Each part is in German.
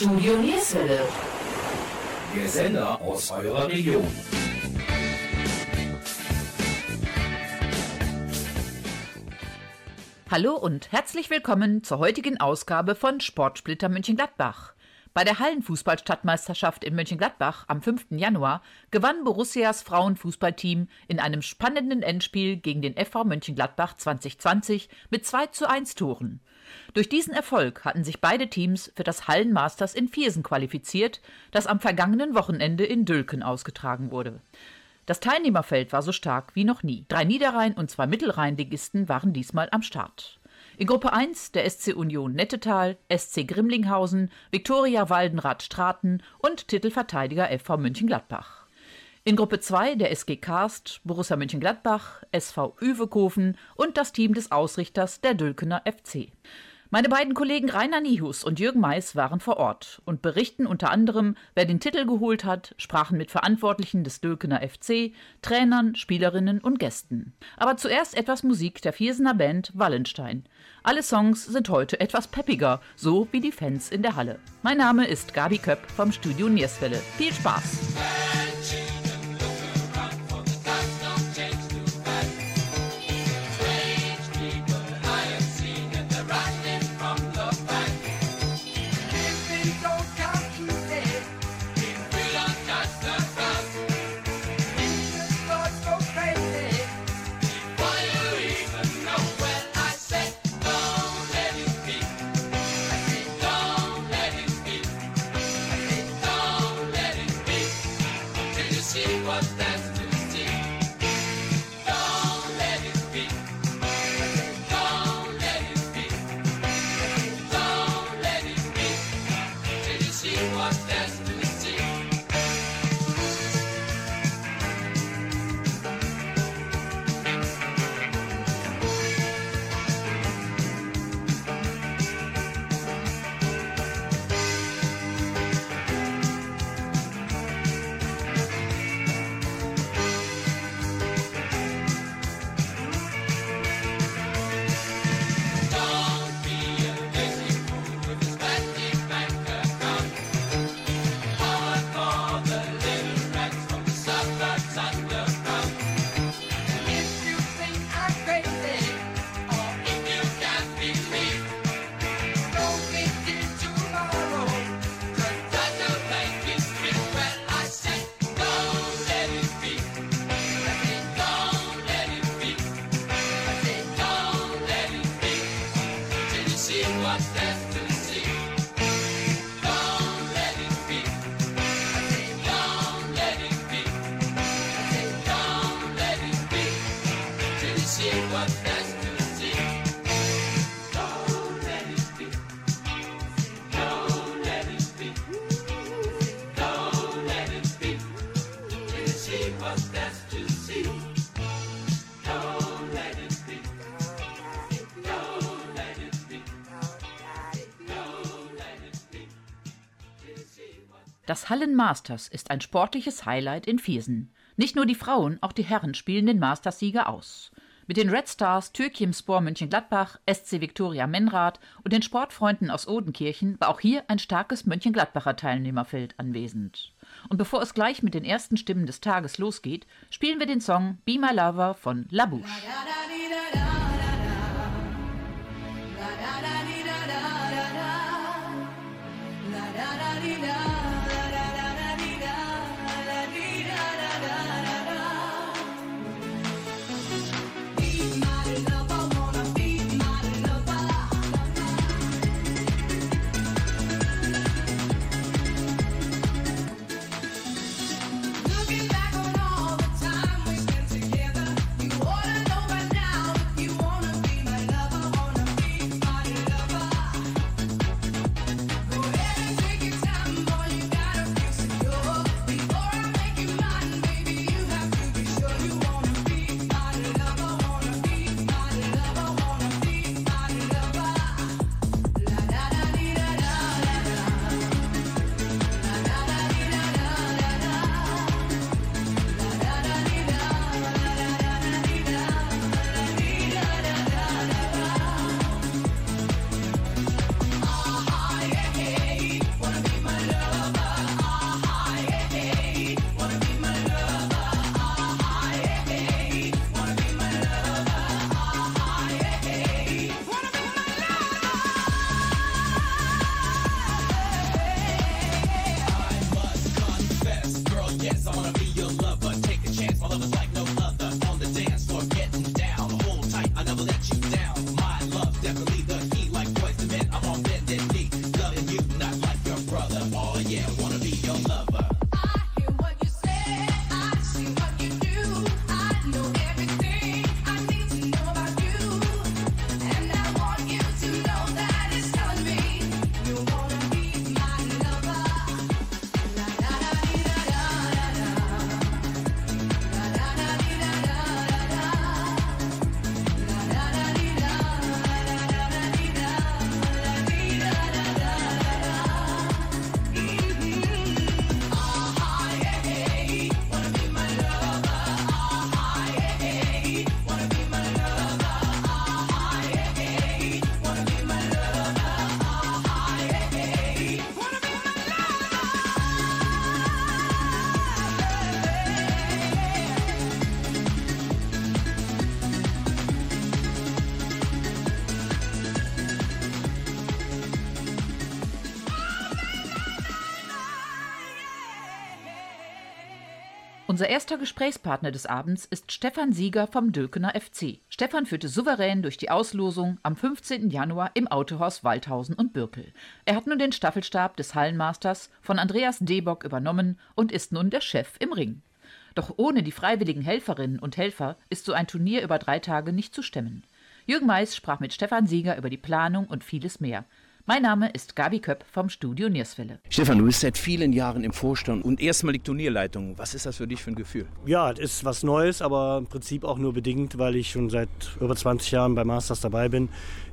Studio Nierswelle. Der Sender aus eurer Region. Hallo und herzlich willkommen zur heutigen Ausgabe von Sportsplitter Mönchengladbach. Bei der Hallenfußballstadtmeisterschaft in Mönchengladbach am 5. Januar gewann Borussias Frauenfußballteam in einem spannenden Endspiel gegen den FV Mönchengladbach 2020 mit 2 zu 1 Toren. Durch diesen Erfolg hatten sich beide Teams für das Hallenmasters in Viersen qualifiziert, das am vergangenen Wochenende in Dülken ausgetragen wurde. Das Teilnehmerfeld war so stark wie noch nie. Drei Niederrhein- und zwei Mittelrheinligisten waren diesmal am Start. In Gruppe 1 der SC Union Nettetal, SC Grimlinghausen, Viktoria Waldenrad Straten und Titelverteidiger FV München-Gladbach. In Gruppe 2 der SG Karst, Borussia Mönchengladbach, SV Üvekofen und das Team des Ausrichters der Dülkener FC. Meine beiden Kollegen Rainer Nihus und Jürgen Mais waren vor Ort und berichten unter anderem, wer den Titel geholt hat, sprachen mit Verantwortlichen des Dülkener FC, Trainern, Spielerinnen und Gästen. Aber zuerst etwas Musik der Viersener Band Wallenstein. Alle Songs sind heute etwas peppiger, so wie die Fans in der Halle. Mein Name ist Gabi Köpp vom Studio Nierswelle. Viel Spaß! Das Hallenmasters ist ein sportliches Highlight in Viersen. Nicht nur die Frauen, auch die Herren spielen den Masters-Sieger aus. Mit den Red Stars Türkimspor Mönchengladbach, SC Viktoria Menrath und den Sportfreunden aus Odenkirchen war auch hier ein starkes Mönchengladbacher Teilnehmerfeld anwesend. Und bevor es gleich mit den ersten Stimmen des Tages losgeht, spielen wir den Song Be My Lover von La Bouche. Looking back on Unser erster Gesprächspartner des Abends ist Stefan Sieger vom Dülkener FC. Stefan führte souverän durch die Auslosung am 15. Januar im Autohaus Waldhausen und Birkel. Er hat nun den Staffelstab des Hallenmasters von Andreas Debock übernommen und ist nun der Chef im Ring. Doch ohne die freiwilligen Helferinnen und Helfer ist so ein Turnier über drei Tage nicht zu stemmen. Jürgen Mais sprach mit Stefan Sieger über die Planung und vieles mehr. Mein Name ist Gabi Köpp vom Studio Nierswelle. Stefan, du bist seit vielen Jahren im Vorstand und erstmalig Turnierleitung. Was ist das für dich für ein Gefühl? Ja, es ist was Neues, aber im Prinzip auch nur bedingt, weil ich schon seit über 20 Jahren bei Masters dabei bin.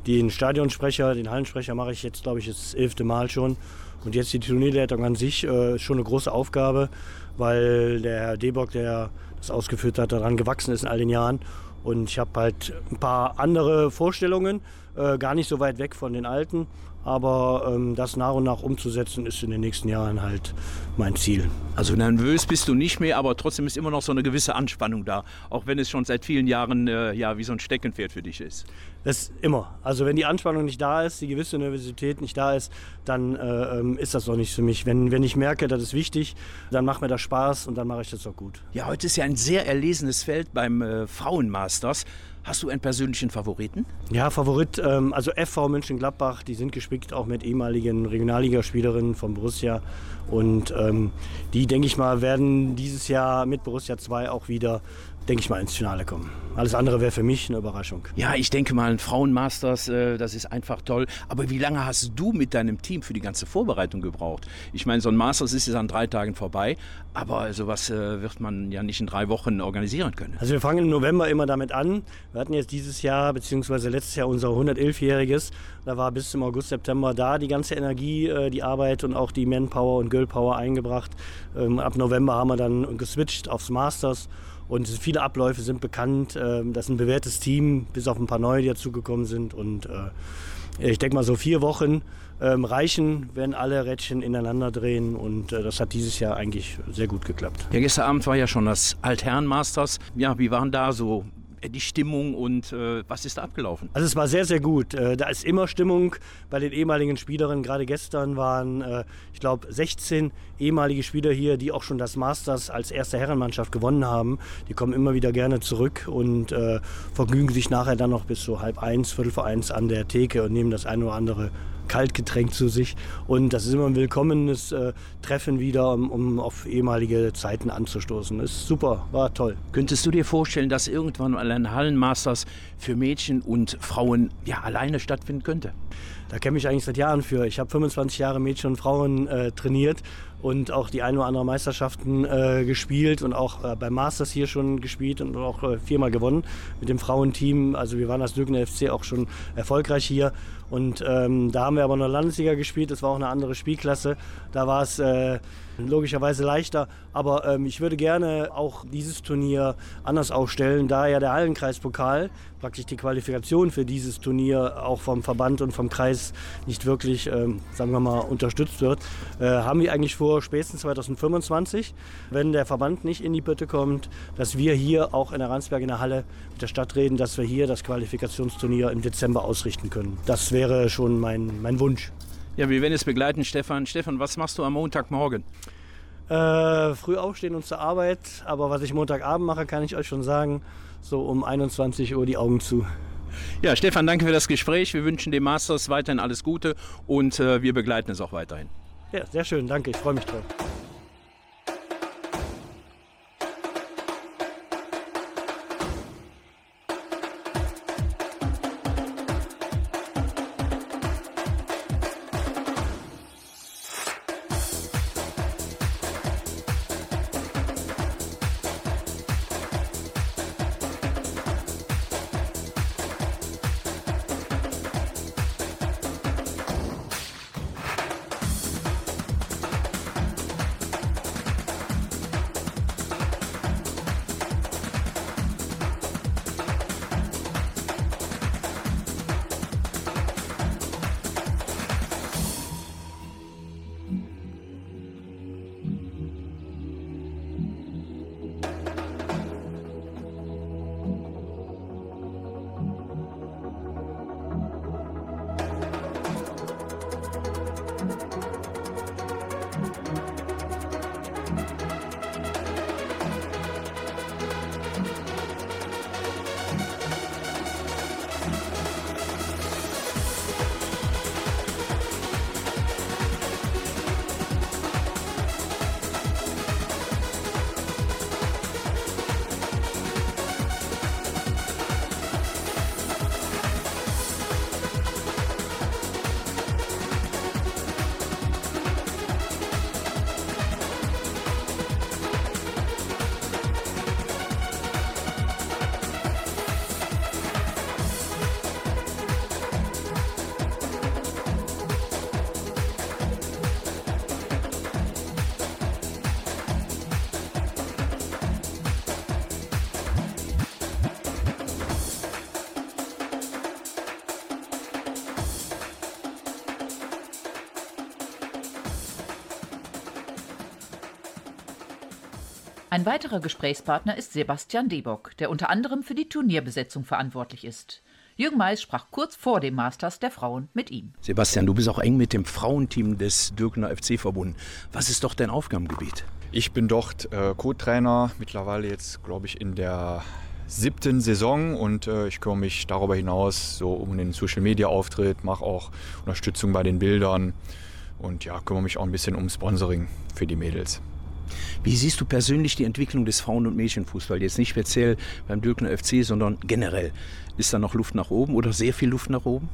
Den Stadionsprecher, den Hallensprecher mache ich jetzt, glaube ich, das elfte Mal schon. Und jetzt die Turnierleitung an sich äh, schon eine große Aufgabe, weil der Herr Debock, der das ausgeführt hat, daran gewachsen ist in all den Jahren. Und ich habe halt ein paar andere Vorstellungen, äh, gar nicht so weit weg von den alten. Aber ähm, das nach und nach umzusetzen, ist in den nächsten Jahren halt mein Ziel. Also nervös bist du nicht mehr, aber trotzdem ist immer noch so eine gewisse Anspannung da, auch wenn es schon seit vielen Jahren äh, ja wie so ein Steckenpferd für dich ist. Das immer. Also wenn die Anspannung nicht da ist, die gewisse Nervosität nicht da ist, dann äh, ähm, ist das doch nicht für mich. Wenn, wenn ich merke, das ist wichtig, dann macht mir das Spaß und dann mache ich das auch gut. Ja, heute ist ja ein sehr erlesenes Feld beim äh, Frauenmasters. Hast du einen persönlichen Favoriten? Ja, Favorit, ähm, also FV München-Gladbach, die sind gespickt auch mit ehemaligen Regionalligaspielerinnen von Borussia. Und ähm, die, denke ich mal, werden dieses Jahr mit Borussia 2 auch wieder denke ich mal, ins Finale kommen. Alles andere wäre für mich eine Überraschung. Ja, ich denke mal, ein Frauenmasters, äh, das ist einfach toll. Aber wie lange hast du mit deinem Team für die ganze Vorbereitung gebraucht? Ich meine, so ein Masters ist jetzt an drei Tagen vorbei, aber sowas äh, wird man ja nicht in drei Wochen organisieren können. Also wir fangen im November immer damit an. Wir hatten jetzt dieses Jahr, beziehungsweise letztes Jahr unser 111-jähriges. Da war bis zum August, September da die ganze Energie, äh, die Arbeit und auch die Manpower und Girlpower eingebracht. Ähm, ab November haben wir dann geswitcht aufs Masters. Und viele Abläufe sind bekannt. Ähm, das ist ein bewährtes Team, bis auf ein paar neue, die dazugekommen sind. Und äh, ich denke mal, so vier Wochen ähm, reichen, wenn alle Rädchen ineinander drehen. Und äh, das hat dieses Jahr eigentlich sehr gut geklappt. Ja, gestern Abend war ja schon das Altherren-Masters. Ja, wie waren da so die Stimmung und äh, was ist da abgelaufen? Also es war sehr, sehr gut. Äh, da ist immer Stimmung bei den ehemaligen Spielerinnen. Gerade gestern waren, äh, ich glaube, 16 ehemalige Spieler hier, die auch schon das Masters als erste Herrenmannschaft gewonnen haben. Die kommen immer wieder gerne zurück und äh, vergnügen sich nachher dann noch bis so halb eins, viertel vor eins an der Theke und nehmen das eine oder andere Kaltgetränk zu sich. Und das ist immer ein willkommenes äh, Treffen wieder, um, um, auf ehemalige Zeiten anzustoßen. Ist super, war toll. Könntest du dir vorstellen, dass irgendwann mal ein Hallenmasters für Mädchen und Frauen ja, alleine stattfinden könnte? Da kämpfe ich eigentlich seit Jahren für. Ich habe 25 Jahre Mädchen und Frauen äh, trainiert und auch die ein oder andere Meisterschaften äh, gespielt und auch äh, beim Masters hier schon gespielt und auch äh, viermal gewonnen mit dem Frauenteam. Also wir waren als Lügner FC auch schon erfolgreich hier. Und ähm, da haben wir aber noch Landesliga gespielt, das war auch eine andere Spielklasse. Da war es äh, logischerweise leichter. Aber ähm, ich würde gerne auch dieses Turnier anders aufstellen, da ja der Hallenkreispokal, praktisch die Qualifikation für dieses Turnier auch vom Verband und vom Kreis nicht wirklich, ähm, sagen wir mal, unterstützt wird, äh, haben wir eigentlich vor, spätestens 2025, wenn der Verband nicht in die Pötte kommt, dass wir hier auch in der Ransberg in der Halle mit der Stadt reden, dass wir hier das Qualifikationsturnier im Dezember ausrichten können. Das wäre schon mein, mein Wunsch. Ja, wir werden es begleiten, Stefan. Stefan, was machst du am Montagmorgen? Äh, früh aufstehen und zur Arbeit. Aber was ich Montagabend mache, kann ich euch schon sagen. So um 21 Uhr die Augen zu. Ja, Stefan, danke für das Gespräch. Wir wünschen dem Masters weiterhin alles Gute und äh, wir begleiten es auch weiterhin. Ja, sehr schön. Danke. Ich freue mich drauf. Ein weiterer Gesprächspartner ist Sebastian Debock, der unter anderem für die Turnierbesetzung verantwortlich ist. Jürgen Mais sprach kurz vor dem Masters der Frauen mit ihm. Sebastian, du bist auch eng mit dem Frauenteam des Dürkener FC verbunden. Was ist doch dein Aufgabengebiet? Ich bin dort äh, Co-Trainer, mittlerweile jetzt, glaube ich, in der siebten Saison und äh, ich kümmere mich darüber hinaus so um den Social Media Auftritt, mache auch Unterstützung bei den Bildern und ja, kümmere mich auch ein bisschen um Sponsoring für die Mädels. Wie siehst du persönlich die Entwicklung des Frauen- und Mädchenfußball? Jetzt nicht speziell beim Dülkner FC, sondern generell. Ist da noch Luft nach oben oder sehr viel Luft nach oben?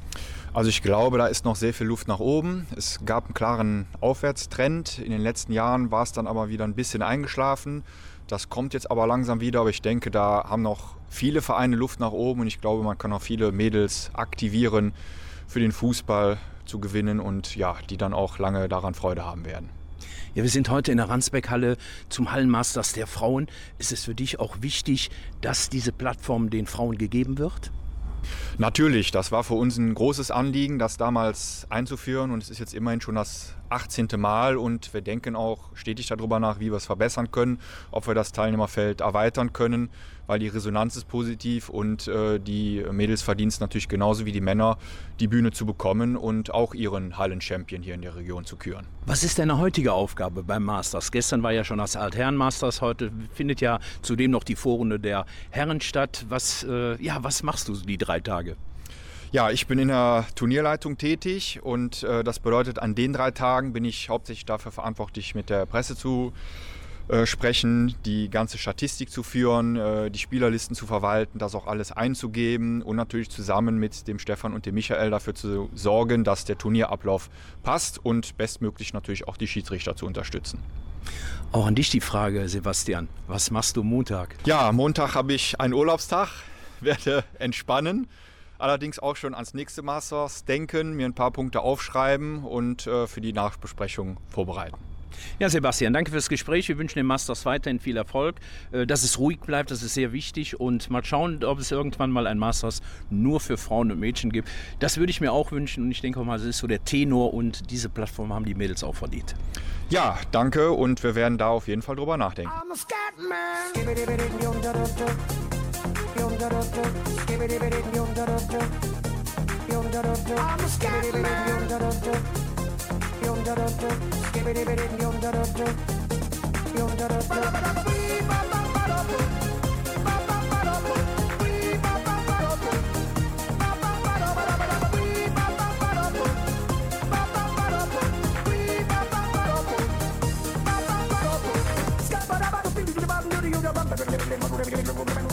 Also ich glaube, da ist noch sehr viel Luft nach oben. Es gab einen klaren Aufwärtstrend. In den letzten Jahren war es dann aber wieder ein bisschen eingeschlafen. Das kommt jetzt aber langsam wieder, aber ich denke, da haben noch viele Vereine Luft nach oben und ich glaube, man kann auch viele Mädels aktivieren, für den Fußball zu gewinnen und ja, die dann auch lange daran Freude haben werden. Ja, wir sind heute in der Ransbeck-Halle zum Hallenmasters der Frauen. Ist es für dich auch wichtig, dass diese Plattform den Frauen gegeben wird? Natürlich, das war für uns ein großes Anliegen, das damals einzuführen und es ist jetzt immerhin schon das 18. Mal und wir denken auch stetig darüber nach, wie wir es verbessern können, ob wir das Teilnehmerfeld erweitern können, weil die Resonanz ist positiv und äh, die Mädels verdienen es natürlich genauso wie die Männer, die Bühne zu bekommen und auch ihren Hallen-Champion hier in der Region zu küren. Was ist deine heutige Aufgabe beim Masters? Gestern war ja schon das Altherren-Masters, heute findet ja zudem noch die Vorrunde der Herren statt. Was, äh, ja, was machst du die drei Tage? Ja, ich bin in der Turnierleitung tätig und äh, das bedeutet, an den drei Tagen bin ich hauptsächlich dafür verantwortlich, mit der Presse zu äh, sprechen, die ganze Statistik zu führen, äh, die Spielerlisten zu verwalten, das auch alles einzugeben und natürlich zusammen mit dem Stefan und dem Michael dafür zu sorgen, dass der Turnierablauf passt und bestmöglich natürlich auch die Schiedsrichter zu unterstützen. Auch an dich die Frage, Sebastian. Was machst du Montag? Ja, Montag habe ich einen Urlaubstag, werde entspannen allerdings auch schon ans nächste Masters denken, mir ein paar Punkte aufschreiben und äh, für die Nachbesprechung vorbereiten. Ja, Sebastian, danke fürs Gespräch. Wir wünschen den Masters weiterhin viel Erfolg. Äh, dass es ruhig bleibt, das ist sehr wichtig. Und mal schauen, ob es irgendwann mal ein Masters nur für Frauen und Mädchen gibt. Das würde ich mir auch wünschen. Und ich denke auch mal, das ist so der Tenor. Und diese Plattform haben die Mädels auch verdient. Ja, danke. Und wir werden da auf jeden Fall drüber nachdenken. I'm a yum da da da, skibbity bitty yum da da da, yum da da da. Thank you.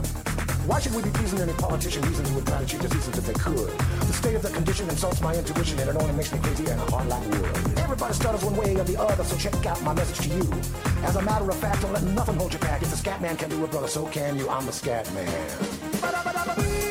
Why should we be pleasing any politician reasons would try to cheat diseases if they could? The state of the condition insults my intuition and it only makes me crazy and a heart like wood. Everybody stutters one way or the other, so check out my message to you. As a matter of fact, don't let nothing hold you back. If the scat man can do it, brother, so can you. I'm the scat man.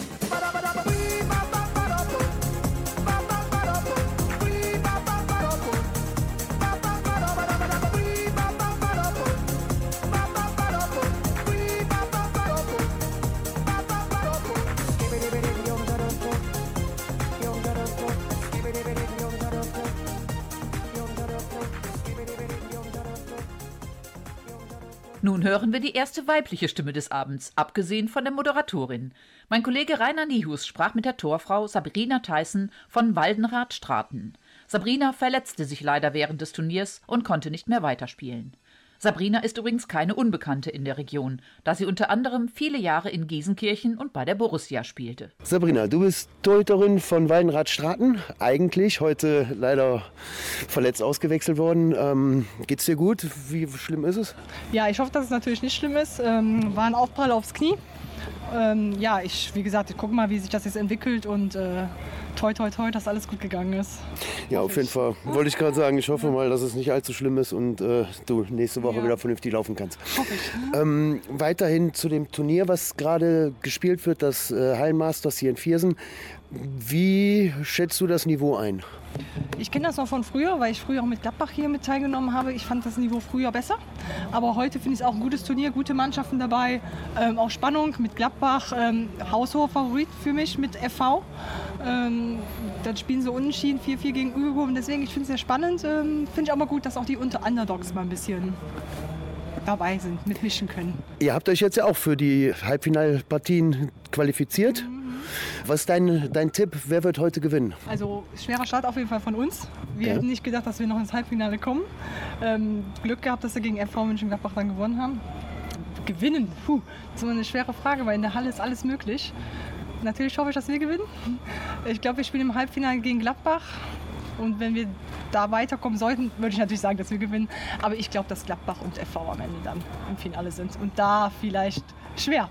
Hören wir die erste weibliche Stimme des Abends, abgesehen von der Moderatorin. Mein Kollege Rainer Niehus sprach mit der Torfrau Sabrina Theissen von Waldenrath-Straten. Sabrina verletzte sich leider während des Turniers und konnte nicht mehr weiterspielen. Sabrina ist übrigens keine Unbekannte in der Region, da sie unter anderem viele Jahre in Giesenkirchen und bei der Borussia spielte. Sabrina, du bist Torhüterin von Waldenrad Straten, eigentlich heute leider verletzt ausgewechselt worden. Ähm, geht's dir gut? Wie schlimm ist es? Ja, ich hoffe, dass es natürlich nicht schlimm ist. Ähm, war ein Aufprall aufs Knie. Ähm, ja, ich, wie gesagt, ich gucke mal, wie sich das jetzt entwickelt und äh, toi, toi, toi, dass alles gut gegangen ist. Ja, auf jeden Fall. Wollte ich gerade sagen, ich hoffe mal, dass es nicht allzu schlimm ist und äh, du nächste Woche Ja. wieder vernünftig laufen kannst. Hoffe ich. Ähm, weiterhin zu dem Turnier, was gerade gespielt wird, das äh, Hallenmasters hier in Viersen. Wie schätzt du das Niveau ein? Ich kenne das noch von früher, weil ich früher auch mit Gladbach hier mit teilgenommen habe. Ich fand das Niveau früher besser. Aber heute finde ich es auch ein gutes Turnier, gute Mannschaften dabei. Ähm, auch Spannung mit Gladbach, ähm, haushoher Favorit für mich mit FV. Ähm, dann spielen sie unentschieden 4-4 gegen Übung. Und deswegen, ich finde es sehr spannend. Ähm, finde ich auch mal gut, dass auch die unter Underdogs mal ein bisschen dabei sind, mitmischen können. Ihr habt euch jetzt ja auch für die Halbfinalpartien qualifiziert. Was ist dein, dein Tipp? Wer wird heute gewinnen? Also schwerer Start auf jeden Fall von uns. Wir Ja. hätten nicht gedacht, dass wir noch ins Halbfinale kommen. Ähm, Glück gehabt, dass wir gegen FV Mönchengladbach dann gewonnen haben. Gewinnen, puh, das ist immer eine schwere Frage, weil in der Halle ist alles möglich. Natürlich hoffe ich, dass wir gewinnen. Ich glaube, wir spielen im Halbfinale gegen Gladbach. Und wenn wir da weiterkommen sollten, würde ich natürlich sagen, dass wir gewinnen. Aber ich glaube, dass Gladbach und FV am Ende dann im Finale sind. Und da vielleicht schwer.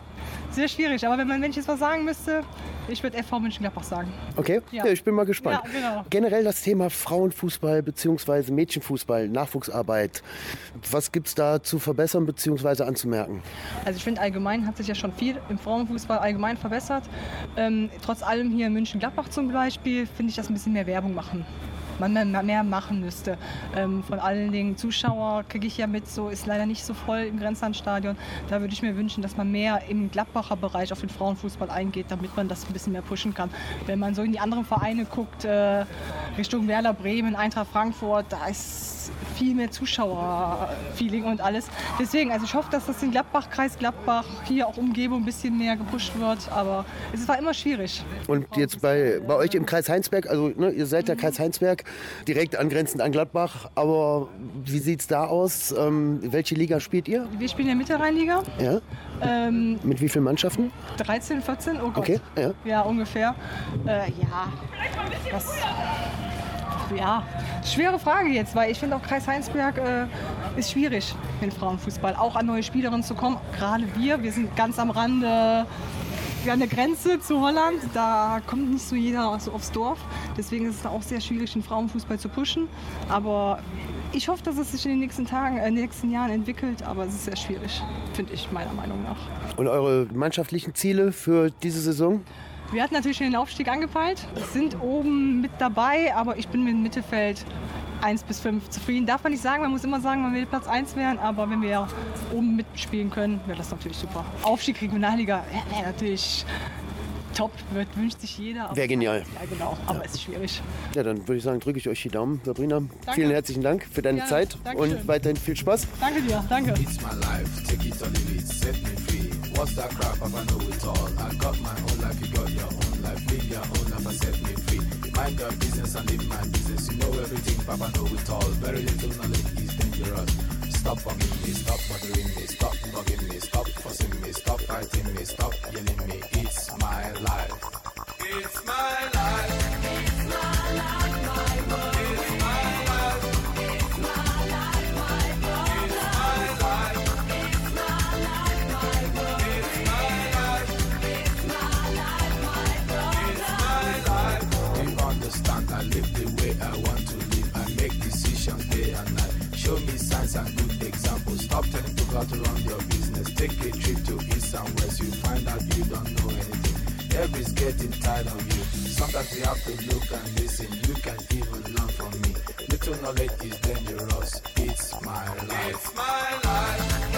Sehr schwierig. Aber wenn, man, wenn ich jetzt was sagen müsste, ich würde FV Mönchengladbach sagen. Okay, ja. Ja. ich bin mal gespannt. Ja, genau. Generell das Thema Frauenfußball bzw. Mädchenfußball, Nachwuchsarbeit. Was gibt es da zu verbessern bzw. anzumerken? Also ich finde allgemein hat sich ja schon viel im Frauenfußball allgemein verbessert. Ähm, trotz allem hier in München-Gladbach zum Beispiel finde ich, dass ein bisschen mehr Werbung machen. Man mehr, machen müsste. Ähm, von allen Dingen Zuschauer kriege ich ja mit, so ist leider nicht so voll im Grenzlandstadion. Da würde ich mir wünschen, dass man mehr im Gladbacher Bereich auf den Frauenfußball eingeht, damit man das ein bisschen mehr pushen kann. Wenn man so in die anderen Vereine guckt, äh, Richtung Werder Bremen, Eintracht Frankfurt, da ist viel mehr Zuschauerfeeling und alles. Deswegen, also ich hoffe, dass das in Gladbach, Kreis Gladbach, hier auch Umgebung ein bisschen mehr gepusht wird. Aber es war immer schwierig. Und jetzt bei, bei euch im Kreis Heinsberg, also ne, ihr seid der Kreis Heinsberg, direkt angrenzend an Gladbach, aber wie sieht es da aus? Ähm, welche Liga spielt ihr? Wir spielen in der Mittelrheinliga. Ja? Ähm, Mit wie vielen Mannschaften? 13, 14, oh Gott. Okay, ja. Ja, ungefähr. Äh, ja, was... Ja, schwere Frage jetzt, weil ich finde auch Kreis Heinsberg äh, ist schwierig in Frauenfußball. Auch an neue Spielerinnen zu kommen. Gerade wir, wir sind ganz am Rande ja, an der Grenze zu Holland. Da kommt nicht so jeder so aufs Dorf. Deswegen ist es auch sehr schwierig, den Frauenfußball zu pushen. Aber ich hoffe, dass es sich in den nächsten Tagen, äh, in den nächsten Jahren entwickelt. Aber es ist sehr schwierig, finde ich, meiner Meinung nach. Und eure mannschaftlichen Ziele für diese Saison? Wir hatten natürlich schon den Aufstieg angepeilt, sind oben mit dabei, aber ich bin mit dem Mittelfeld 1 bis 5 zufrieden. Darf man nicht sagen, man muss immer sagen, man will Platz 1 werden, aber wenn wir oben mitspielen können, wäre das natürlich super. Aufstieg Regionalliga wäre natürlich top, wird, wünscht sich jeder. Wäre genial. Ja, genau, aber es ist schwierig. Ja, dann würde ich sagen, drücke ich euch die Daumen. Sabrina, vielen herzlichen Dank für deine Ja, Zeit und weiterhin viel Spaß. Danke dir, danke. What's that crap? Papa know it all. I got my own life, you got your own life. Live your own life and set me free. Mind your business and live my business. You know everything, Papa know it all. Very little knowledge is dangerous. Stop bugging me, stop bothering me, stop bugging me, stop fussing me, stop fighting me, stop yelling me. It's my life. It's my life. Getting tired of you. Sometimes we have to look and listen. You can even learn from me. Little knowledge is dangerous. It's my life. It's my life.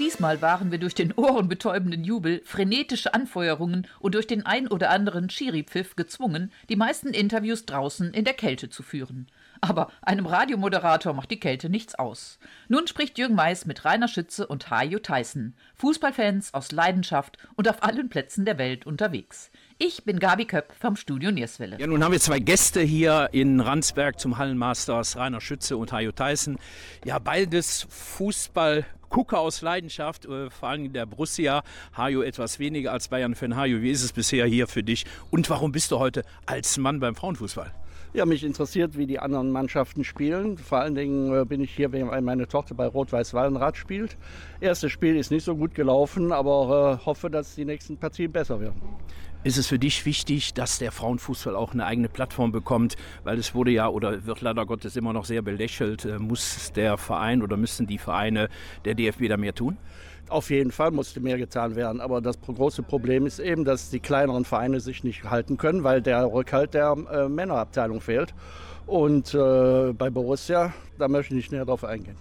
Diesmal waren wir durch den ohrenbetäubenden Jubel, frenetische Anfeuerungen und durch den ein oder anderen Schiri-Pfiff gezwungen, die meisten Interviews draußen in der Kälte zu führen. Aber einem Radiomoderator macht die Kälte nichts aus. Nun spricht Jürgen Mais mit Rainer Schütze und Hajo Tyson, Fußballfans aus Leidenschaft und auf allen Plätzen der Welt unterwegs. Ich bin Gabi Köpp vom Studio Nierswelle. Ja, nun haben wir zwei Gäste hier in Ransberg zum Hallenmasters, Rainer Schütze und Hajo Tyson. Ja, beides Fußball. Gucker aus Leidenschaft, äh, vor allem der Borussia. Hajo etwas weniger als Bayern-Fan. Hajo, wie ist es bisher hier für dich? Und warum bist du heute als Mann beim Frauenfußball? Ja, mich interessiert, wie die anderen Mannschaften spielen. Vor allen Dingen äh, bin ich hier, weil meine Tochter bei Rot-Weiß-Wallenrad spielt. Erstes Spiel ist nicht so gut gelaufen, aber äh, hoffe, dass die nächsten Partien besser werden. Ist es für dich wichtig, dass der Frauenfußball auch eine eigene Plattform bekommt? Weil es wurde ja oder wird leider Gottes immer noch sehr belächelt. Äh, muss der Verein oder müssen die Vereine der DFB da mehr tun? Auf jeden Fall musste mehr getan werden. Aber das große Problem ist eben, dass die kleineren Vereine sich nicht halten können, weil der Rückhalt der äh, Männerabteilung fehlt. Und äh, bei Borussia, da möchte ich nicht näher drauf eingehen.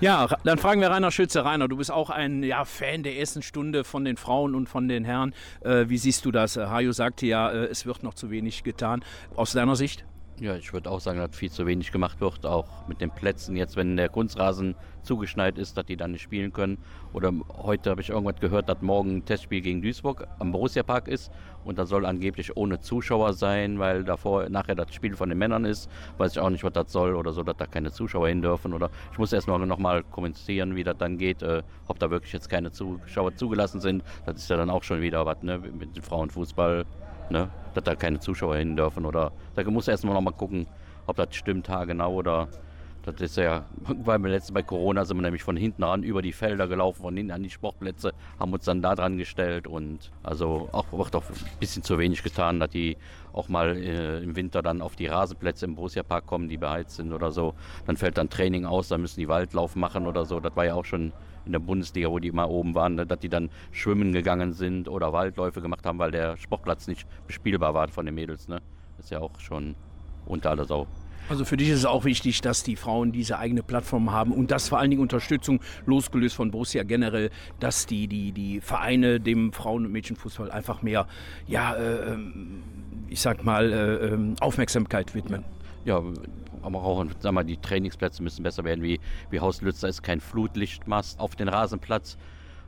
Ja, dann fragen wir Rainer Schütze. Rainer, du bist auch ein ja, Fan der ersten Stunde von den Frauen und von den Herren. Äh, wie siehst du das? Äh, Hajo sagte ja, äh, es wird noch zu wenig getan. Aus deiner Sicht? Ja, ich würde auch sagen, dass viel zu wenig gemacht wird, auch mit den Plätzen. Jetzt, wenn der Kunstrasen zugeschneit ist, dass die dann nicht spielen können. Oder heute habe ich irgendwas gehört, dass morgen ein Testspiel gegen Duisburg am Borussia Park ist und das soll angeblich ohne Zuschauer sein, weil davor nachher das Spiel von den Männern ist. Weiß ich auch nicht, was das soll oder so, dass da keine Zuschauer hin dürfen. Oder ich muss erst noch, mal kommentieren, wie das dann geht, äh, ob da wirklich jetzt keine Zuschauer zugelassen sind. Das ist ja dann auch schon wieder was ne, mit dem Frauenfußball ne? dass da keine Zuschauer hin dürfen. Oder da muss erstmal noch mal gucken, ob das stimmt, haargenau oder das ist ja, weil wir letztens bei Corona sind wir nämlich von hinten an über die Felder gelaufen, von hinten an die Sportplätze, haben uns dann da dran gestellt und also auch wird auch ein bisschen zu wenig getan, dass die auch mal äh, im Winter dann auf die Rasenplätze im Borussia Park kommen, die beheizt sind oder so. Dann fällt dann Training aus, dann müssen die Waldlauf machen oder so. Das war ja auch schon in der Bundesliga, wo die mal oben waren, ne, dass die dann schwimmen gegangen sind oder Waldläufe gemacht haben, weil der Sportplatz nicht bespielbar war von den Mädels. Ne? Das ist ja auch schon unter aller Sau. Also für dich ist es auch wichtig, dass die Frauen diese eigene Plattform haben und dass vor allen Dingen Unterstützung, losgelöst von Borussia generell, dass die, die, die Vereine dem Frauen- und Mädchenfußball einfach mehr, ja, äh, ähm, ich sag mal, äh, ähm, Aufmerksamkeit widmen. Ja, aber auch sag mal, die Trainingsplätze müssen besser werden. Wie, wie Haus Lützer ist kein Flutlichtmast auf den Rasenplatz.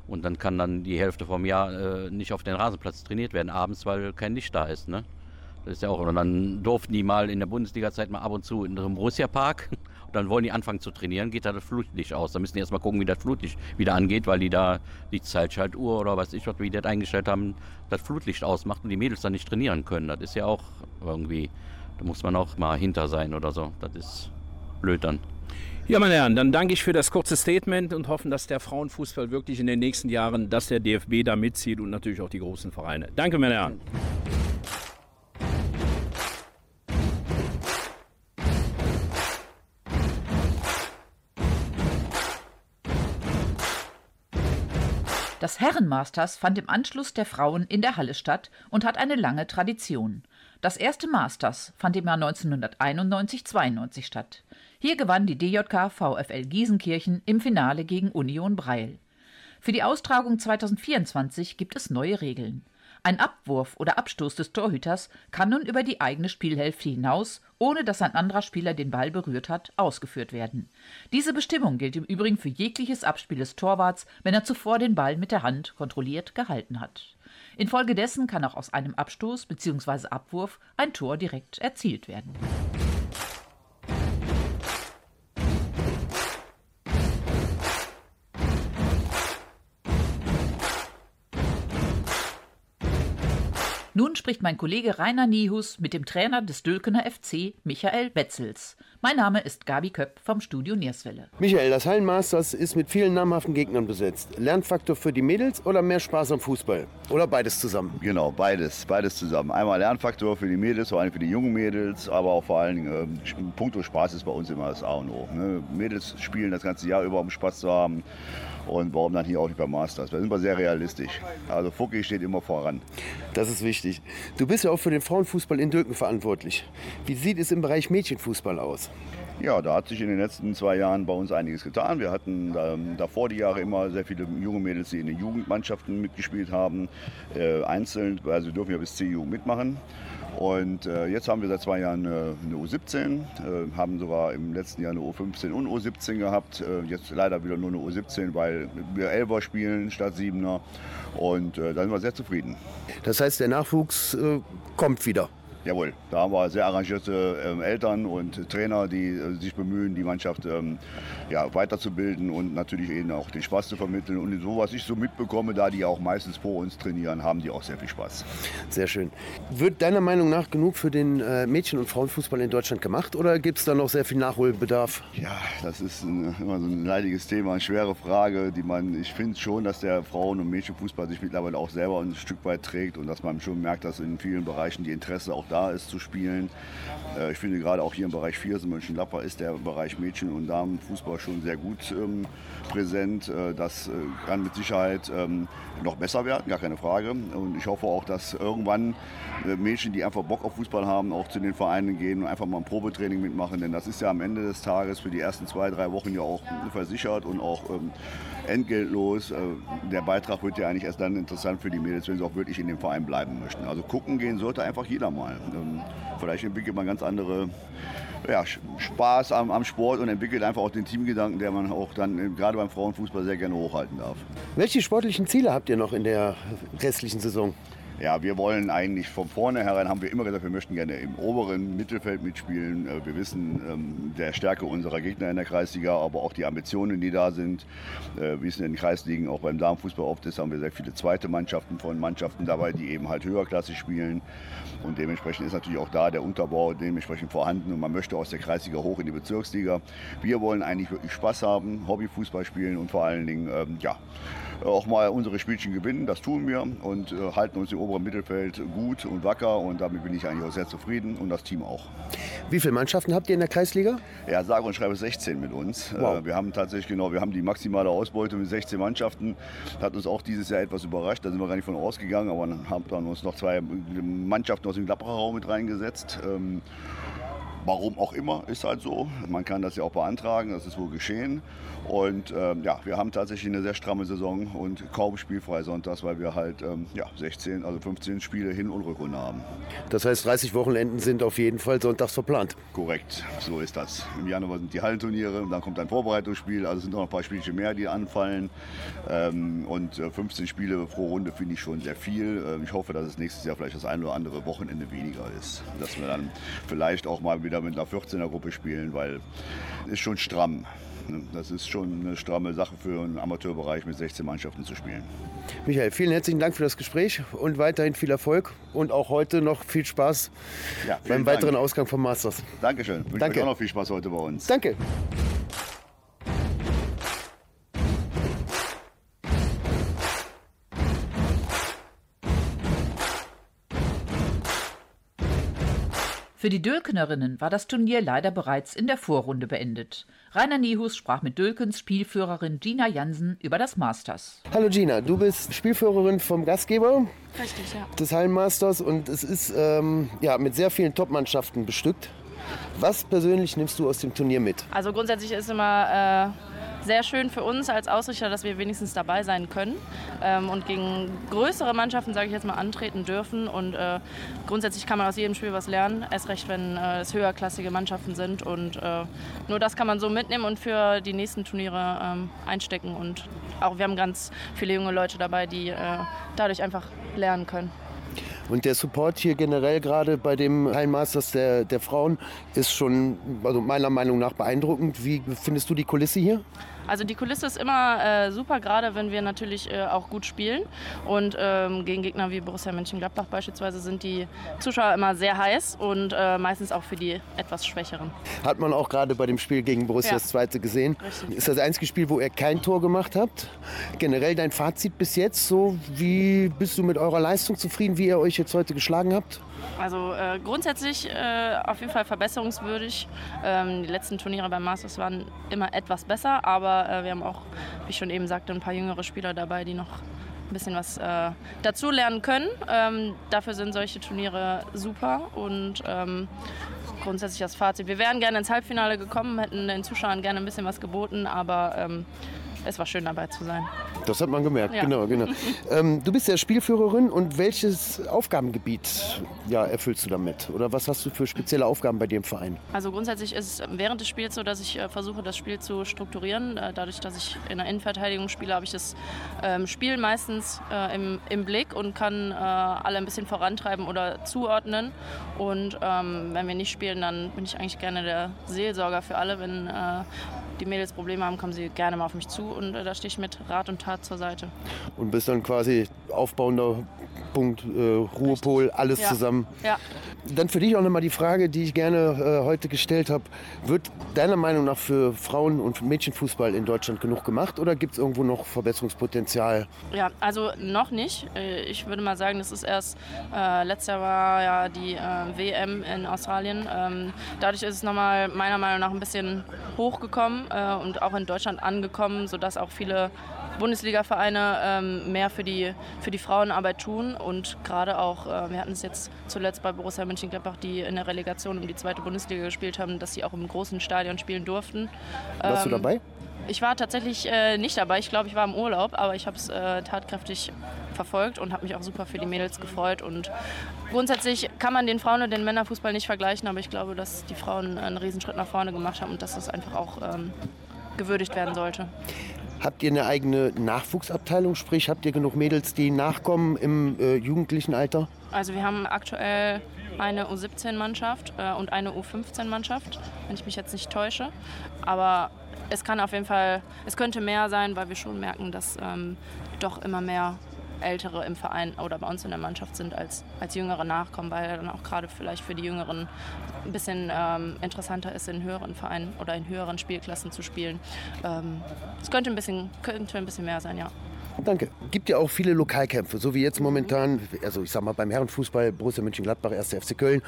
Und dann kann dann die Hälfte vom Jahr äh, nicht auf den Rasenplatz trainiert werden, abends, weil kein Licht da ist. Ne? Das ist ja auch. Und dann durften die mal in der Bundesliga-Zeit mal ab und zu in einem Borussia-Park. Und dann wollen die anfangen zu trainieren, geht da das Flutlicht aus. Da müssen die erstmal gucken, wie das Flutlicht wieder angeht, weil die da die Zeitschaltuhr oder was ich was, wie die das eingestellt haben, das Flutlicht ausmacht und die Mädels dann nicht trainieren können. Das ist ja auch irgendwie da muss man auch mal hinter sein oder so. Das ist blöd dann. Ja, meine Herren, dann danke ich für das kurze Statement und hoffen, dass der Frauenfußball wirklich in den nächsten Jahren, dass der DFB da mitzieht und natürlich auch die großen Vereine. Danke, meine Herren. Das Herrenmasters fand im Anschluss der Frauen in der Halle statt und hat eine lange Tradition. Das erste Masters fand im Jahr 1991-92 statt. Hier gewann die DJK VfL Giesenkirchen im Finale gegen Union Breil. Für die Austragung 2024 gibt es neue Regeln. Ein Abwurf oder Abstoß des Torhüters kann nun über die eigene Spielhälfte hinaus, ohne dass ein anderer Spieler den Ball berührt hat, ausgeführt werden. Diese Bestimmung gilt im Übrigen für jegliches Abspiel des Torwarts, wenn er zuvor den Ball mit der Hand kontrolliert gehalten hat. Infolgedessen kann auch aus einem Abstoß bzw. Abwurf ein Tor direkt erzielt werden. Nun spricht mein Kollege Rainer Niehus mit dem Trainer des Dülkener FC, Michael Wetzels. Mein Name ist Gabi Köpp vom Studio Nierswelle. Michael, das Hallenmasters ist mit vielen namhaften Gegnern besetzt. Lernfaktor für die Mädels oder mehr Spaß am Fußball? Oder beides zusammen? Genau, beides, beides zusammen. Einmal Lernfaktor für die Mädels, vor allem für die jungen Mädels, aber auch vor allen Dingen äh, puncto Spaß ist bei uns immer das A und O. Ne? Mädels spielen das ganze Jahr über, um Spaß zu haben. Und warum dann hier auch nicht beim Masters? Da sind wir sehr realistisch. Also Fucki steht immer voran. Das ist wichtig. Du bist ja auch für den Frauenfußball in Dülken verantwortlich. Wie sieht es im Bereich Mädchenfußball aus? Ja, da hat sich in den letzten zwei Jahren bei uns einiges getan. Wir hatten ähm, davor die Jahre immer sehr viele junge Mädels, die in den Jugendmannschaften mitgespielt haben, äh, einzeln, also sie dürfen ja bis C-Jugend mitmachen. Und äh, jetzt haben wir seit zwei Jahren äh, eine U17, äh, haben sogar im letzten Jahr eine U15 und U17 gehabt. Äh, jetzt leider wieder nur eine U17, weil wir Elfer spielen statt Siebener. Und äh, da sind wir sehr zufrieden. Das heißt, der Nachwuchs äh, kommt wieder. Jawohl, da haben wir sehr arrangierte ähm, Eltern und Trainer, die äh, sich bemühen, die Mannschaft ähm, ja, weiterzubilden und natürlich eben auch den Spaß zu vermitteln. Und so, was ich so mitbekomme, da die auch meistens vor uns trainieren, haben die auch sehr viel Spaß. Sehr schön. Wird deiner Meinung nach genug für den äh, Mädchen- und Frauenfußball in Deutschland gemacht oder gibt es da noch sehr viel Nachholbedarf? Ja, das ist ein, immer so ein leidiges Thema, eine schwere Frage, die man, ich finde schon, dass der Frauen- und Mädchenfußball sich mittlerweile auch selber ein Stück weit trägt und dass man schon merkt, dass in vielen Bereichen die Interesse auch da ist zu spielen. Äh, ich finde gerade auch hier im Bereich Viersen, Mönchengladbach ist der Bereich Mädchen- und Damenfußball schon sehr gut ähm, präsent. Äh, das äh, kann mit Sicherheit ähm, noch besser werden, gar keine Frage. Und ich hoffe auch, dass irgendwann äh, Mädchen, die einfach Bock auf Fußball haben, auch zu den Vereinen gehen und einfach mal ein Probetraining mitmachen. Denn das ist ja am Ende des Tages für die ersten zwei, drei Wochen ja auch versichert und auch ähm, entgeltlos. Äh, der Beitrag wird ja eigentlich erst dann interessant für die Mädels, wenn sie auch wirklich in dem Verein bleiben möchten. Also gucken gehen sollte einfach jeder mal. Ähm, vielleicht entwickelt man ganz andere ja, Spaß am, am, Sport und entwickelt einfach auch den Teamgedanken, der man auch dann äh, gerade beim Frauenfußball sehr gerne hochhalten darf. Welche sportlichen Ziele habt ihr noch in der restlichen Saison? Ja, wir wollen eigentlich von vornherein, haben wir immer gesagt, wir möchten gerne im oberen Mittelfeld mitspielen. Äh, wir wissen ähm, der Stärke unserer Gegner in der Kreisliga, aber auch die Ambitionen, die da sind. Äh, wie es in den Kreisligen auch beim Damenfußball oft ist, haben wir sehr viele zweite Mannschaften von Mannschaften dabei, die eben halt höherklassig spielen. Und dementsprechend ist natürlich auch da der Unterbau dementsprechend vorhanden und man möchte aus der Kreisliga hoch in die Bezirksliga. Wir wollen eigentlich wirklich Spaß haben, Hobbyfußball spielen und vor allen Dingen, ähm, ja, auch mal unsere Spielchen gewinnen. Das tun wir und äh, halten uns im oberen Mittelfeld gut und wacker und damit bin ich eigentlich auch sehr zufrieden und das Team auch. Wie viele Mannschaften habt ihr in der Kreisliga? Ja, sage und schreibe 16 mit uns. Wow. Äh, wir haben tatsächlich genau, wir haben die maximale Ausbeute mit 16 Mannschaften. Hat uns auch dieses Jahr etwas überrascht, da sind wir gar nicht von ausgegangen, aber dann haben dann uns noch zwei Mannschaften aus dem Gladbacher Raum mit reingesetzt. Ähm, Warum auch immer, ist halt so. Man kann das ja auch beantragen, das ist wohl geschehen. Und ähm, ja, wir haben tatsächlich eine sehr stramme Saison und kaum spielfrei sonntags, weil wir halt ähm, ja, 16, also 15 Spiele Hin- und Rückrunde haben. Das heißt, 30 Wochenenden sind auf jeden Fall sonntags verplant. Korrekt, so ist das. Im Januar sind die Hallenturniere, dann kommt ein Vorbereitungsspiel, also sind noch ein paar Spielchen mehr, die anfallen. Ähm, und äh, 15 Spiele pro Runde finde ich schon sehr viel. Ähm, ich hoffe, dass es nächstes Jahr vielleicht das ein oder andere Wochenende weniger ist. Dass wir dann vielleicht auch mal wieder mit einer 14er Gruppe spielen, weil es ist schon stramm. Das ist schon eine stramme Sache für einen Amateurbereich mit 16 Mannschaften zu spielen. Michael, vielen herzlichen Dank für das Gespräch und weiterhin viel Erfolg und auch heute noch viel Spaß ja, beim Dank. weiteren Ausgang vom Masters. Dankeschön. Wünsche Danke. euch auch noch viel Spaß heute bei uns. Danke. Für die Dülkenerinnen war das Turnier leider bereits in der Vorrunde beendet. Rainer Niehus sprach mit Dülkens Spielführerin Gina Jansen über das Masters. Hallo Gina, du bist Spielführerin vom Gastgeber Richtig, ja. des Hallenmasters und es ist ähm, ja, mit sehr vielen Top-Mannschaften bestückt. Was persönlich nimmst du aus dem Turnier mit? Also grundsätzlich ist immer äh, sehr schön für uns als Ausrichter, dass wir wenigstens dabei sein können ähm, und gegen größere Mannschaften, sage ich jetzt mal, antreten dürfen. Und äh, grundsätzlich kann man aus jedem Spiel was lernen, erst recht, wenn äh, es höherklassige Mannschaften sind. Und äh, nur das kann man so mitnehmen und für die nächsten Turniere ähm, einstecken. Und auch wir haben ganz viele junge Leute dabei, die äh, dadurch einfach lernen können. Und der Support hier generell gerade bei dem Hallenmasters der, der Frauen ist schon also meiner Meinung nach beeindruckend. Wie findest du die Kulisse hier? Also die Kulisse ist immer äh, super, gerade wenn wir natürlich äh, auch gut spielen. Und ähm, gegen Gegner wie Borussia Mönchengladbach beispielsweise sind die Zuschauer immer sehr heiß und äh, meistens auch für die etwas Schwächeren. Hat man auch gerade bei dem Spiel gegen Borussia Ja. das zweite gesehen. Richtig. Ist das einzige Spiel, wo ihr kein Tor gemacht habt? Generell dein Fazit bis jetzt, so wie bist du mit eurer Leistung zufrieden, wie ihr euch jetzt heute geschlagen habt? Also äh, grundsätzlich äh, auf jeden Fall verbesserungswürdig. Ähm, die letzten Turniere beim Masters waren immer etwas besser, aber äh, wir haben auch, wie ich schon eben sagte, ein paar jüngere Spieler dabei, die noch ein bisschen was äh, dazulernen können. Ähm, dafür sind solche Turniere super und ähm, grundsätzlich das Fazit. Wir wären gerne ins Halbfinale gekommen, hätten den Zuschauern gerne ein bisschen was geboten, aber ähm, es war schön dabei zu sein. Das hat man gemerkt, Ja. genau, genau. ähm, du bist ja Spielführerin und welches Aufgabengebiet ja, erfüllst du damit? Oder was hast du für spezielle Aufgaben bei dir im Verein? Also grundsätzlich ist es während des Spiels so, dass ich äh, versuche, das Spiel zu strukturieren. Äh, dadurch, dass ich in der Innenverteidigung spiele, habe ich das ähm, Spiel meistens äh, im, im Blick und kann äh, alle ein bisschen vorantreiben oder zuordnen. Und ähm, wenn wir nicht spielen, dann bin ich eigentlich gerne der Seelsorger für alle. Wenn äh, die Mädels Probleme haben, kommen sie gerne mal auf mich zu und äh, da stehe ich mit Rat und Tat zur Seite. Und bist dann quasi aufbauender Punkt, äh, Ruhepol, alles Ja. zusammen. Ja. Dann für dich auch nochmal die Frage, die ich gerne äh, heute gestellt habe. Wird deiner Meinung nach für Frauen- und Mädchenfußball in Deutschland genug gemacht oder gibt es irgendwo noch Verbesserungspotenzial? Ja, also noch nicht. Äh, Ich würde mal sagen, das ist erst, äh, letztes Jahr war ja die äh, WM in Australien. Ähm, dadurch ist es nochmal meiner Meinung nach ein bisschen hochgekommen äh, und auch in Deutschland angekommen, sodass auch viele Bundesliga-Vereine ähm, mehr für die, für die Frauenarbeit tun und gerade auch, äh, wir hatten es jetzt zuletzt bei Borussia Mönchengladbach, die in der Relegation um die zweite Bundesliga gespielt haben, dass sie auch im großen Stadion spielen durften. Warst du Ähm, dabei? ich war tatsächlich äh, nicht dabei. Ich glaube, ich war im Urlaub, aber ich habe es äh, tatkräftig verfolgt und habe mich auch super für die Mädels gefreut. Und grundsätzlich kann man den Frauen- und den Männerfußball nicht vergleichen, aber ich glaube, dass die Frauen einen Riesenschritt nach vorne gemacht haben und dass das einfach auch ähm, gewürdigt werden sollte. Habt ihr eine eigene Nachwuchsabteilung? Sprich, habt ihr genug Mädels, die nachkommen im äh, jugendlichen Alter? Also wir haben aktuell eine U17-Mannschaft äh, und eine U15-Mannschaft, wenn ich mich jetzt nicht täusche. Aber es kann auf jeden Fall, es könnte mehr sein, weil wir schon merken, dass ähm, doch immer mehr Ältere im Verein oder bei uns in der Mannschaft sind als, als Jüngere nachkommen, weil dann auch gerade vielleicht für die Jüngeren ein bisschen ähm, interessanter ist, in höheren Vereinen oder in höheren Spielklassen zu spielen. Ähm, es könnte ein, bisschen, könnte ein bisschen mehr sein, ja. Danke. Gibt ja auch viele Lokalkämpfe, so wie jetzt momentan, also ich sag mal beim Herrenfußball, Borussia Mönchengladbach, 1. FC Köln,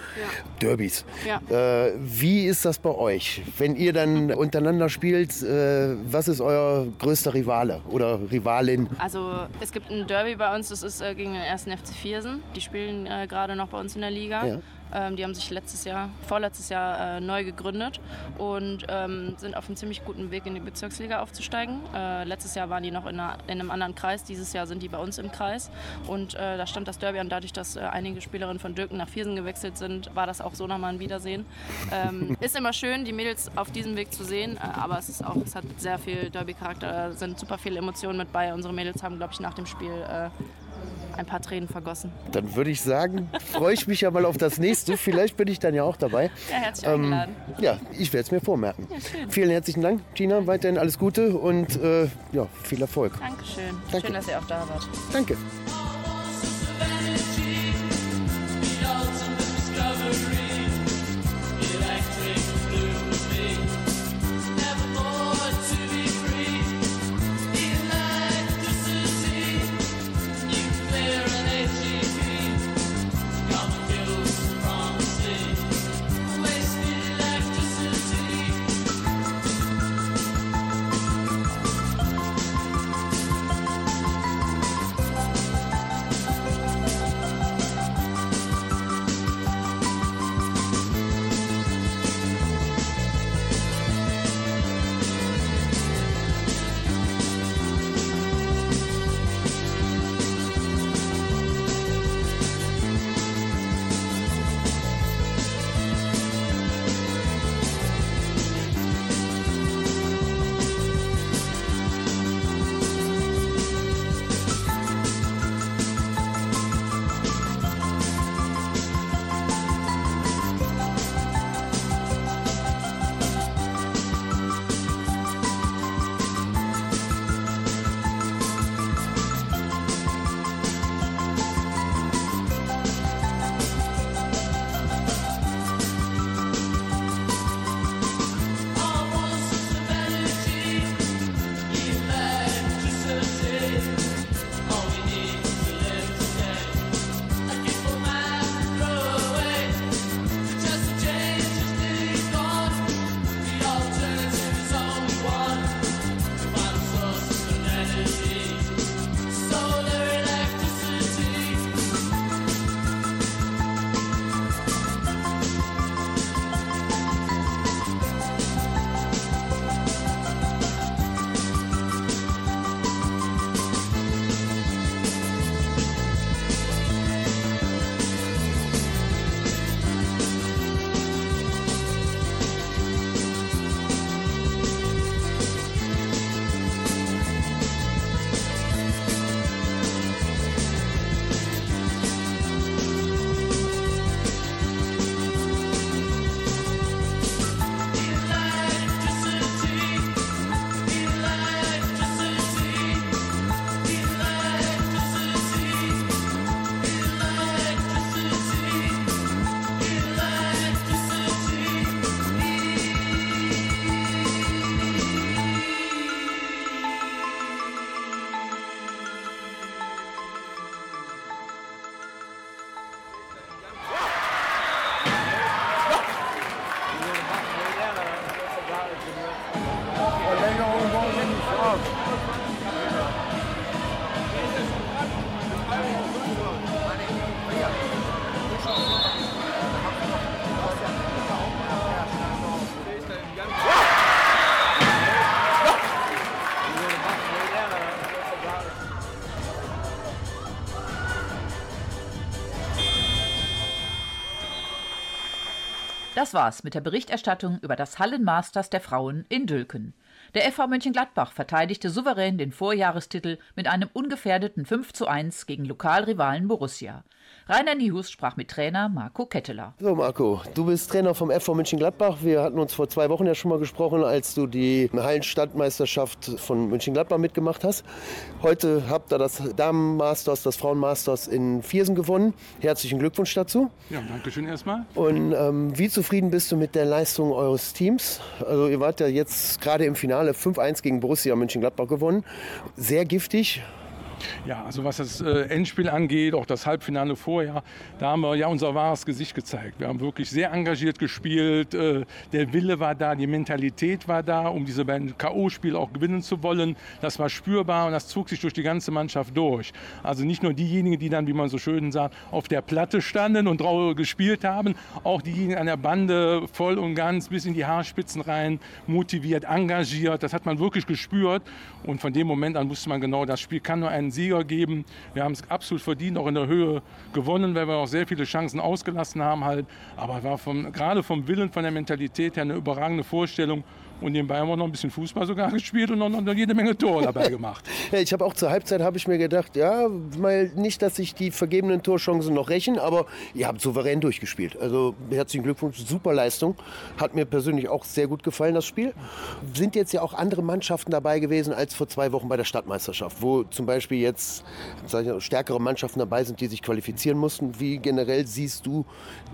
Derbys. Ja. Äh, wie ist das bei euch? Wenn ihr dann untereinander spielt, äh, was ist euer größter Rivale oder Rivalin? Also es gibt ein Derby bei uns, das ist äh, gegen den ersten FC Viersen. Die spielen äh, gerade noch bei uns in der Liga. Ja. Ähm, die haben sich letztes Jahr, vorletztes Jahr äh, neu gegründet und ähm, sind auf einem ziemlich guten Weg in die Bezirksliga aufzusteigen. Äh, letztes Jahr waren die noch in, einer, in einem anderen Kreis, dieses Jahr sind die bei uns im Kreis. Und äh, da stand das Derby an, dadurch, dass äh, einige Spielerinnen von Dürken nach Viersen gewechselt sind, war das auch so nochmal ein Wiedersehen. Ähm, ist immer schön, die Mädels auf diesem Weg zu sehen, äh, aber es ist auch, es hat sehr viel Derby-Charakter, da sind super viele Emotionen mit bei. Unsere Mädels haben, glaube ich, nach dem Spiel äh, ein paar Tränen vergossen. Dann würde ich sagen, freue ich mich ja mal auf das nächste. Vielleicht bin ich dann ja auch dabei. Ja, herzlich Ähm, eingeladen. ja, ich werde es mir vormerken. Ja. Vielen herzlichen Dank, Gina. Weiterhin alles Gute und äh, ja, viel Erfolg. Dankeschön. Danke. Schön, dass ihr auch da wart. Danke. Das war's mit der Berichterstattung über das Hallenmasters der Frauen in Dülken. Der FV Mönchengladbach verteidigte souverän den Vorjahrestitel mit einem ungefährdeten 5 zu 1 gegen Lokalrivalen Borussia. Rainer Niehus sprach mit Trainer Marco Ketteler. So Marco, du bist Trainer vom FV Mönchengladbach. Wir hatten uns vor zwei Wochen ja schon mal gesprochen, als du die Hallenstadtmeisterschaft von Mönchengladbach mitgemacht hast. Heute habt ihr das Damenmasters, das Frauenmasters in Viersen gewonnen. Herzlichen Glückwunsch dazu. Ja, danke schön erstmal. Und ähm, wie zufrieden bist du mit der Leistung eures Teams? Also ihr wart ja jetzt gerade im Finale 5-1 gegen Borussia Mönchengladbach gewonnen. Sehr giftig. Ja, also was das äh, Endspiel angeht, auch das Halbfinale vorher, da haben wir ja unser wahres Gesicht gezeigt. Wir haben wirklich sehr engagiert gespielt. Äh, der Wille war da, die Mentalität war da, um diese beiden K.O.-Spiele auch gewinnen zu wollen. Das war spürbar und das zog sich durch die ganze Mannschaft durch. Also nicht nur diejenigen, die dann, wie man so schön sagt, auf der Platte standen und drauf gespielt haben, auch diejenigen an der Bande voll und ganz bis in die Haarspitzen rein, motiviert, engagiert. Das hat man wirklich gespürt. Und von dem Moment an wusste man genau, das Spiel kann nur einen Sieger geben. Wir haben es absolut verdient, auch in der Höhe gewonnen, weil wir auch sehr viele Chancen ausgelassen haben halt. Aber war vom, gerade vom Willen, von der Mentalität her eine überragende Vorstellung. Und nebenbei haben wir noch ein bisschen Fußball sogar gespielt und noch, noch jede Menge Tore dabei gemacht. ja, ich habe auch zur Halbzeit habe ich mir gedacht, ja, mal nicht, dass sich die vergebenen Torchancen noch rächen, aber ihr habt souverän durchgespielt. Also herzlichen Glückwunsch, super Leistung. Hat mir persönlich auch sehr gut gefallen, das Spiel. Sind jetzt ja auch andere Mannschaften dabei gewesen als vor zwei Wochen bei der Stadtmeisterschaft, wo zum Beispiel jetzt ich, stärkere Mannschaften dabei sind, die sich qualifizieren mussten. Wie generell siehst du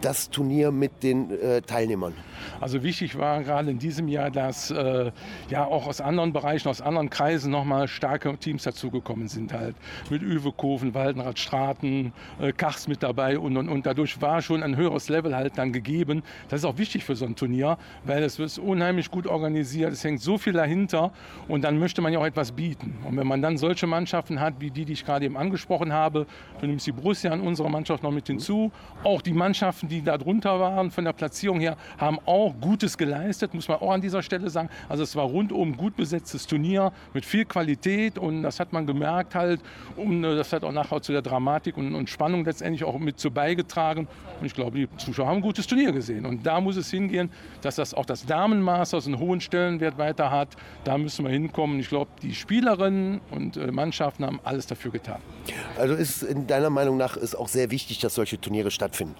das Turnier mit den äh, Teilnehmern? Also wichtig war gerade in diesem Jahr, dass äh, ja auch aus anderen Bereichen, aus anderen Kreisen nochmal starke Teams dazugekommen sind halt. Mit Üwekofen, Waldenrad, Straten, äh, Kachs mit dabei und, und, und dadurch war schon ein höheres Level halt dann gegeben. Das ist auch wichtig für so ein Turnier, weil es ist unheimlich gut organisiert, es hängt so viel dahinter und dann möchte man ja auch etwas bieten. Und wenn man dann solche Mannschaften hat, wie die, die ich gerade eben angesprochen habe, du nimmst die Borussia an unserer Mannschaft noch mit hinzu, auch die Mannschaften, die da drunter waren, von der Platzierung her, haben auch Gutes geleistet, muss man auch an dieser Stelle sagen. Also es war rundum gut besetztes Turnier mit viel Qualität und das hat man gemerkt halt und äh, das hat auch nachher zu der Dramatik und, und Spannung letztendlich auch mit zu beigetragen. Und ich glaube, die Zuschauer haben ein gutes Turnier gesehen und da muss es hingehen, dass das auch das Damenmasters einen hohen Stellenwert weiter hat. Da müssen wir hinkommen. Ich glaube, die Spielerinnen und äh, Mannschaften haben alles dafür getan. Also ist in deiner Meinung nach ist auch sehr wichtig, dass solche Turniere stattfinden.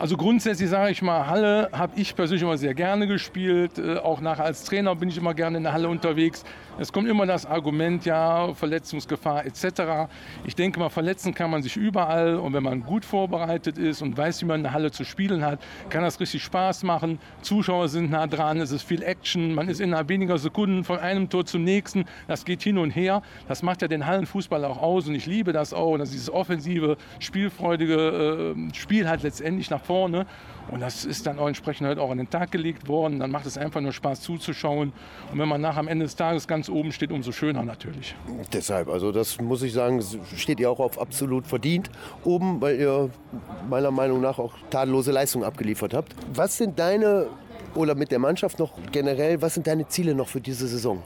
Also grundsätzlich sage ich mal, Halle habe ich persönlich immer sehr gerne gespielt. Äh, auch nachher als Trainer bin ich immer gerne in der Halle unterwegs. Es kommt immer das Argument, ja, Verletzungsgefahr etc. Ich denke mal, verletzen kann man sich überall und wenn man gut vorbereitet ist und weiß, wie man in der Halle zu spielen hat, kann das richtig Spaß machen. Zuschauer sind nah dran, es ist viel Action, man ist innerhalb weniger Sekunden von einem Tor zum nächsten. Das geht hin und her. Das macht ja den Hallenfußball auch aus und ich liebe das auch. dass dieses offensive, spielfreudige äh, Spiel halt letztendlich nach vorne. Und das ist dann auch entsprechend halt auch an den Tag gelegt worden. Dann macht es einfach nur Spaß zuzuschauen. Und wenn man nach am Ende des Tages ganz oben steht, umso schöner natürlich. Deshalb, also das muss ich sagen, steht ihr auch auf absolut verdient oben, weil ihr meiner Meinung nach auch tadellose Leistung abgeliefert habt. Was sind deine, oder mit der Mannschaft noch generell, was sind deine Ziele noch für diese Saison?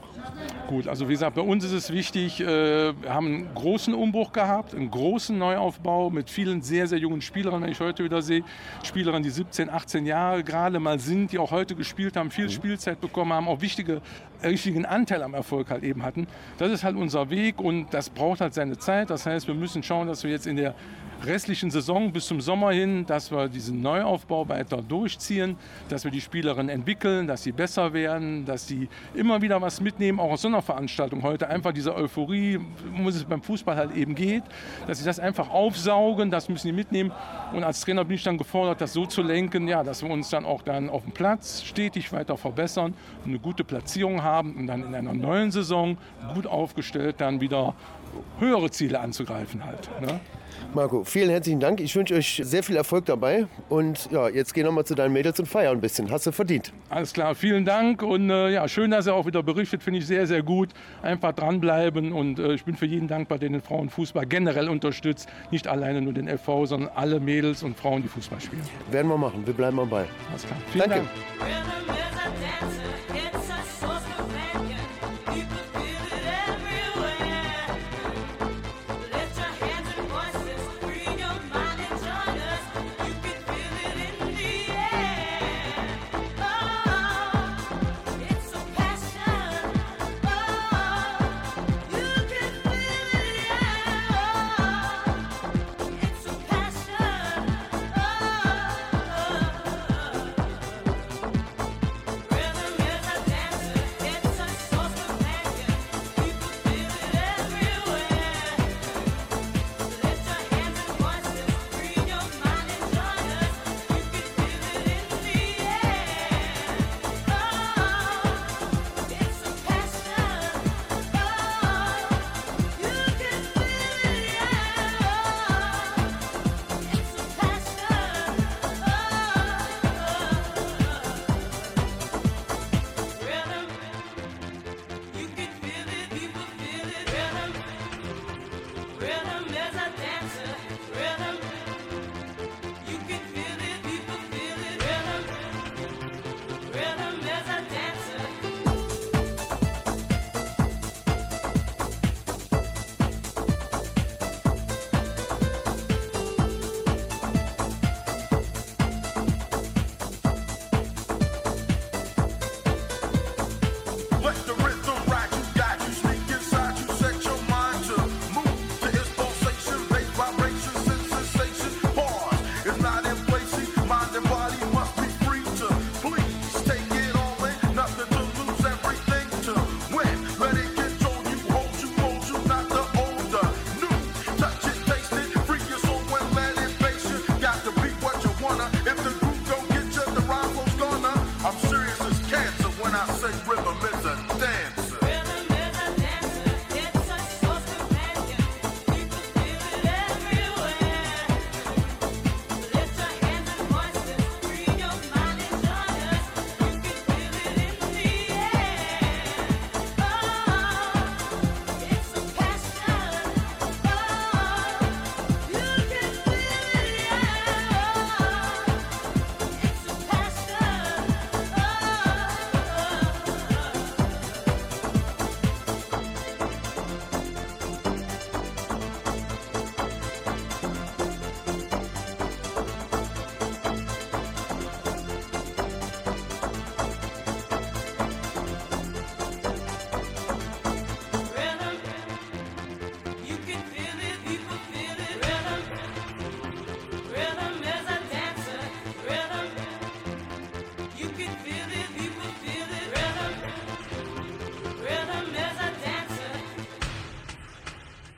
Gut, also wie gesagt, bei uns ist es wichtig, äh, wir haben einen großen Umbruch gehabt, einen großen Neuaufbau mit vielen sehr, sehr jungen Spielern, wenn ich heute wieder sehe. Spielerinnen, die 17, 18 Jahre gerade mal sind, die auch heute gespielt haben, viel mhm. Spielzeit bekommen haben, auch wichtige, richtigen Anteil am Erfolg halt eben hatten. Das ist halt unser Weg und das braucht halt seine Zeit. Das heißt, wir müssen schauen, dass wir jetzt in der restlichen Saison bis zum Sommer hin, dass wir diesen Neuaufbau weiter durchziehen, dass wir die Spielerinnen entwickeln, dass sie besser werden, dass sie immer wieder was mitnehmen, auch aus so einer Veranstaltung heute. Einfach diese Euphorie, um es beim Fußball halt eben geht, dass sie das einfach aufsaugen, das müssen sie mitnehmen. Und als Trainer bin ich dann gefordert, das so zu lenken, ja, dass wir uns dann auch dann auf dem Platz stetig weiter verbessern, eine gute Platzierung haben und dann in einer neuen Saison gut aufgestellt dann wieder höhere Ziele anzugreifen halt. Ne? Marco, vielen herzlichen Dank. Ich wünsche euch sehr viel Erfolg dabei. Und ja, jetzt geh noch mal zu deinen Mädels und feier ein bisschen. Hast du verdient. Alles klar, vielen Dank. Und äh, ja, schön, dass er auch wieder berichtet. Finde ich sehr, sehr gut. Einfach dranbleiben. Und äh, ich bin für jeden dankbar, der den Frauenfußball generell unterstützt. Nicht alleine nur den FV, sondern alle Mädels und Frauen, die Fußball spielen. Werden wir machen. Wir bleiben am Ball. Alles klar. Vielen Danke. Dank.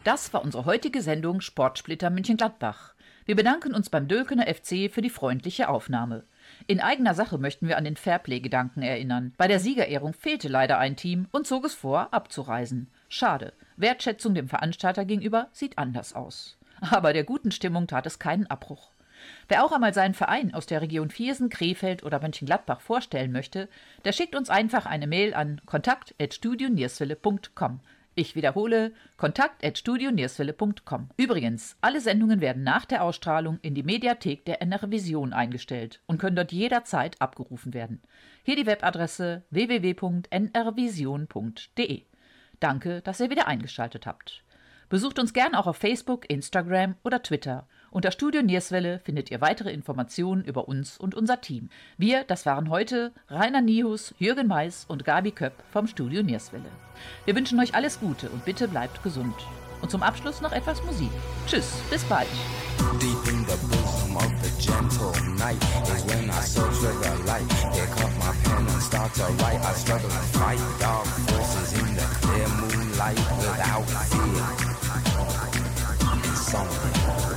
Das war unsere heutige Sendung Sportsplitter München-Gladbach. Wir bedanken uns beim Dölkener FC für die freundliche Aufnahme. In eigener Sache möchten wir an den Fairplay-Gedanken erinnern. Bei der Siegerehrung fehlte leider ein Team und zog es vor, abzureisen. Schade. Wertschätzung dem Veranstalter gegenüber sieht anders aus. Aber der guten Stimmung tat es keinen Abbruch. Wer auch einmal seinen Verein aus der Region Viersen, Krefeld oder Mönchengladbach vorstellen möchte, der schickt uns einfach eine Mail an kontakt.studionierswille.com. Ich wiederhole, kontakt.studionierswille.com. Übrigens, alle Sendungen werden nach der Ausstrahlung in die Mediathek der NR Vision eingestellt und können dort jederzeit abgerufen werden. Hier die Webadresse www.nrvision.de. Danke, dass ihr wieder eingeschaltet habt. Besucht uns gern auch auf Facebook, Instagram oder Twitter. Unter Studio Nierswelle findet ihr weitere Informationen über uns und unser Team. Wir, das waren heute Rainer Nihus, Jürgen Mais und Gabi Köpp vom Studio Nierswelle. Wir wünschen euch alles Gute und bitte bleibt gesund. Und zum Abschluss noch etwas Musik. Tschüss, bis bald. Deep in the bosom of the gentle night is when I for the light. Pick up my pen and start to write. I struggle to fight dark forces in the clear moonlight without fear. Insomnia.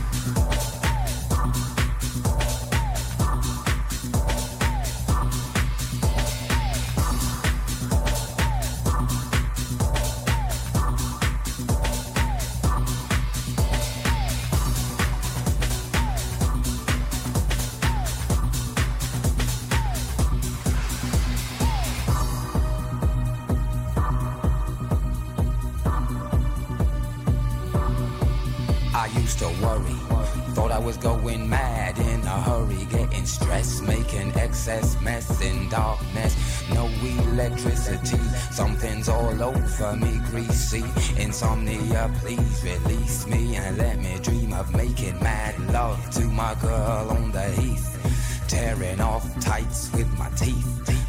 Was going mad in a hurry, getting stressed, making excess mess in darkness. No electricity, something's all over me, greasy. Insomnia, please release me and let me dream of making mad love to my girl on the heath. Tearing off tights with my teeth.